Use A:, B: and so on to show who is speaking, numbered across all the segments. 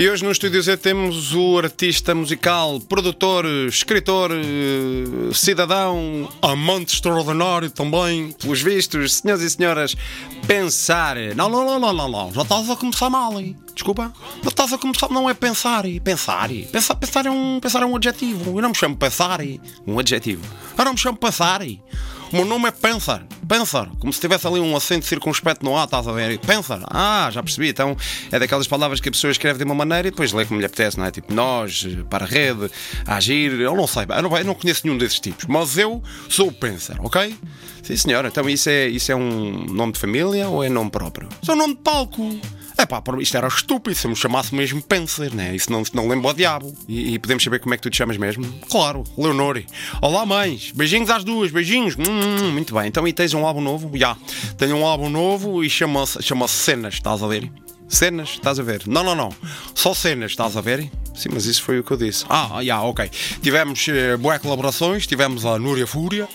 A: E hoje no Estúdio Z temos o artista musical, produtor, escritor, eh, cidadão, amante extraordinário também, pelos vistos, senhoras e senhoras, pensar. Não, não, não, não, não, não. já estás a começar mal, hein? Desculpa, já estás a começar, não é pensar, pensar, pensar, pensar é um, pensar é um adjetivo. Eu não me chamo pensar, um adjetivo. Eu não me chamo pensar. O meu nome é Pensar. Pensar. Como se tivesse ali um acento circunspecto no A, estás a ver? Pensar. Ah, já percebi. Então é daquelas palavras que a pessoa escreve de uma maneira e depois lê como lhe apetece, não é? Tipo nós, para a rede, agir. Eu não sei. Eu não, conheço nenhum desses tipos. Mas eu sou o ok? Sim, senhora. Então isso é, isso é um nome de família ou é nome próprio? Isso é um nome de palco. É pá, isto era estúpido se me chamasse mesmo Pencer, né? Isso não, não lembro ao diabo. E, e, podemos saber como é que tu te chamas mesmo? Claro, Leonore. Olá, mães. Beijinhos às duas, beijinhos. Hum, hum, hum muito bem. Então, e tens um álbum novo? Já. Tenho um álbum novo e chama-se chama Cenas, estás a ver? Cenas, estás a ver? Não, não, não. Só cenas, estás a ver? Sim, mas isso foi o que eu disse. Ah, já, yeah, ok. Tivemos uh, boas colaborações, tivemos a Núria Fúria,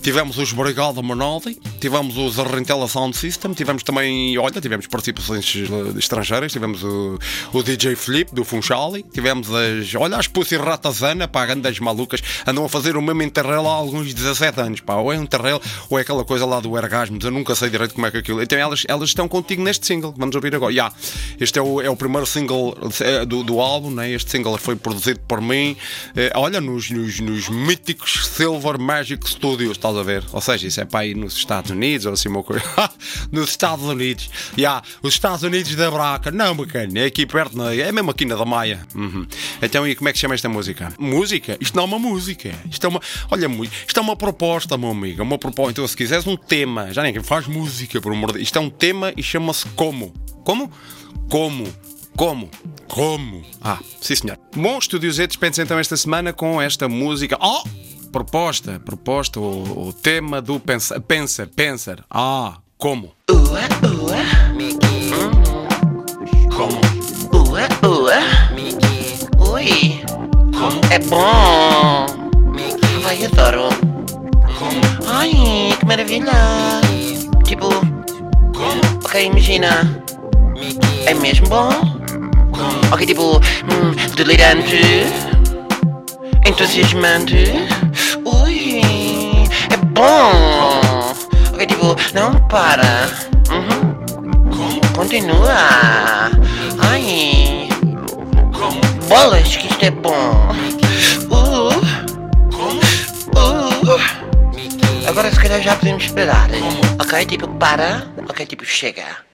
A: tivemos os Brigada Monaldi, tivemos os Rentela Sound System, tivemos também, olha, tivemos participações uh, estrangeiras, tivemos o, o DJ Flip do Funchali, tivemos as, olha, as Pussy Ratazana, pá, grandes malucas, andam a fazer o mesmo interrail há alguns 17 anos, pá, ou é um interrail ou é aquela coisa lá do Ergasmus, eu nunca sei direito como é que aquilo. Então elas, elas estão contigo neste single, vamos ouvir agora. Yeah, este é o, é o primeiro single eh, do, do álbum, né? este single foi produzido por mim, eh, olha, nos, nos, nos, míticos Silver Magic Studios, estás a ver? Ou seja, isso é para ir nos Estados Unidos, ou assim uma coisa. nos Estados Unidos. Yeah, os Estados Unidos da Braca. Não, bacana, é aqui perto, não, é? mesmo aqui na da Maia. Uhum. Então, e como é que chama esta música? Música? Isto não é uma música. Isto é uma, olha, isto é uma proposta, meu amigo. É uma proposta. Então, se quiseres um tema, já nem faz música, por amor de Isto é um tema e chama-se Como. Como? Como? Como? Como? Ah, sim senhor. Bom, Estúdio Z dispensa então esta semana com esta música. Oh! Proposta, proposta, o, o tema do Pensa, Pensa, Pensar. Ah, como? Ua, ua. Como? Ua, ua. Ui. Como? É bom. Ai, adoro. Como? Ai, que maravilha. Tipo. Como? Ok, imagina. É mesmo bom? Ok, tipo, hum, delirante, entusiasmante. Ui, é bom. Ok, tipo, não para. Uhum. Continua. Ai, bolas que isto é bom. Uh, uh. Agora se calhar já podemos esperar. Ok, tipo, para. Ok, tipo, chega.